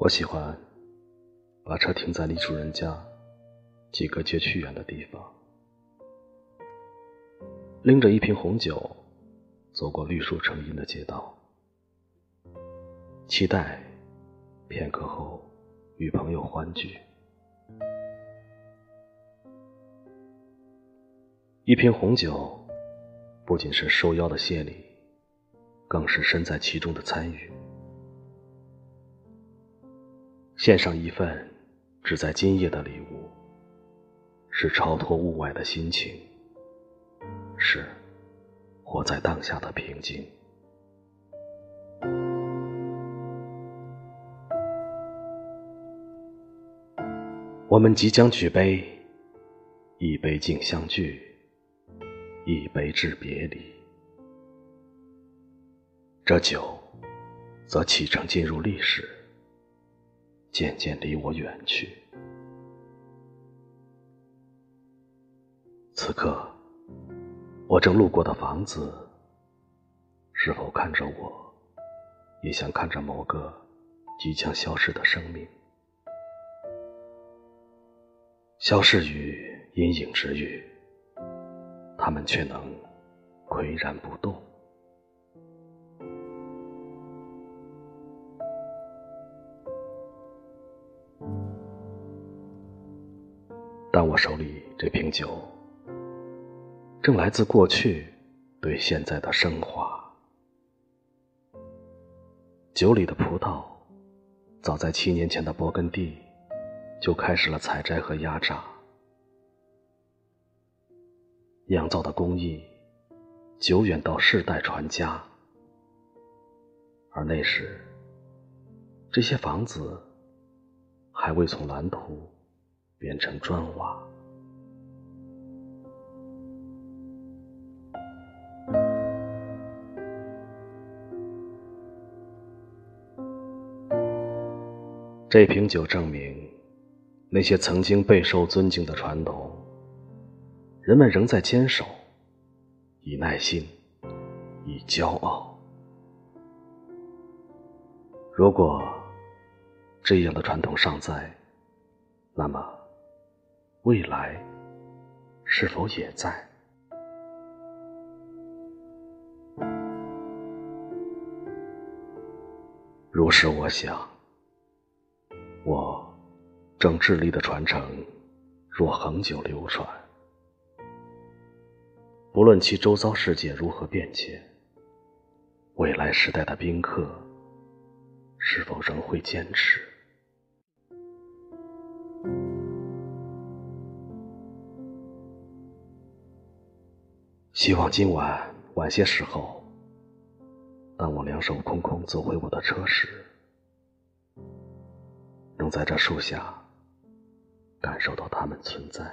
我喜欢把车停在离主人家几个街区远的地方，拎着一瓶红酒，走过绿树成荫的街道，期待片刻后与朋友欢聚。一瓶红酒，不仅是受邀的谢礼，更是身在其中的参与。献上一份只在今夜的礼物，是超脱物外的心情，是活在当下的平静。我们即将举杯，一杯敬相聚，一杯致别离。这酒，则启程进入历史。渐渐离我远去。此刻，我正路过的房子，是否看着我，也像看着某个即将消失的生命？消逝于阴影之域，他们却能岿然不动。但我手里这瓶酒，正来自过去对现在的升华。酒里的葡萄，早在七年前的勃艮第，就开始了采摘和压榨。酿造的工艺，久远到世代传家。而那时，这些房子，还未从蓝图。变成砖瓦。这瓶酒证明，那些曾经备受尊敬的传统，人们仍在坚守，以耐心，以骄傲。如果这样的传统尚在，那么。未来是否也在？如是我想，我正致力的传承，若恒久流传。不论其周遭世界如何变迁，未来时代的宾客是否仍会坚持？希望今晚晚些时候，当我两手空空走回我的车时，能在这树下感受到它们存在。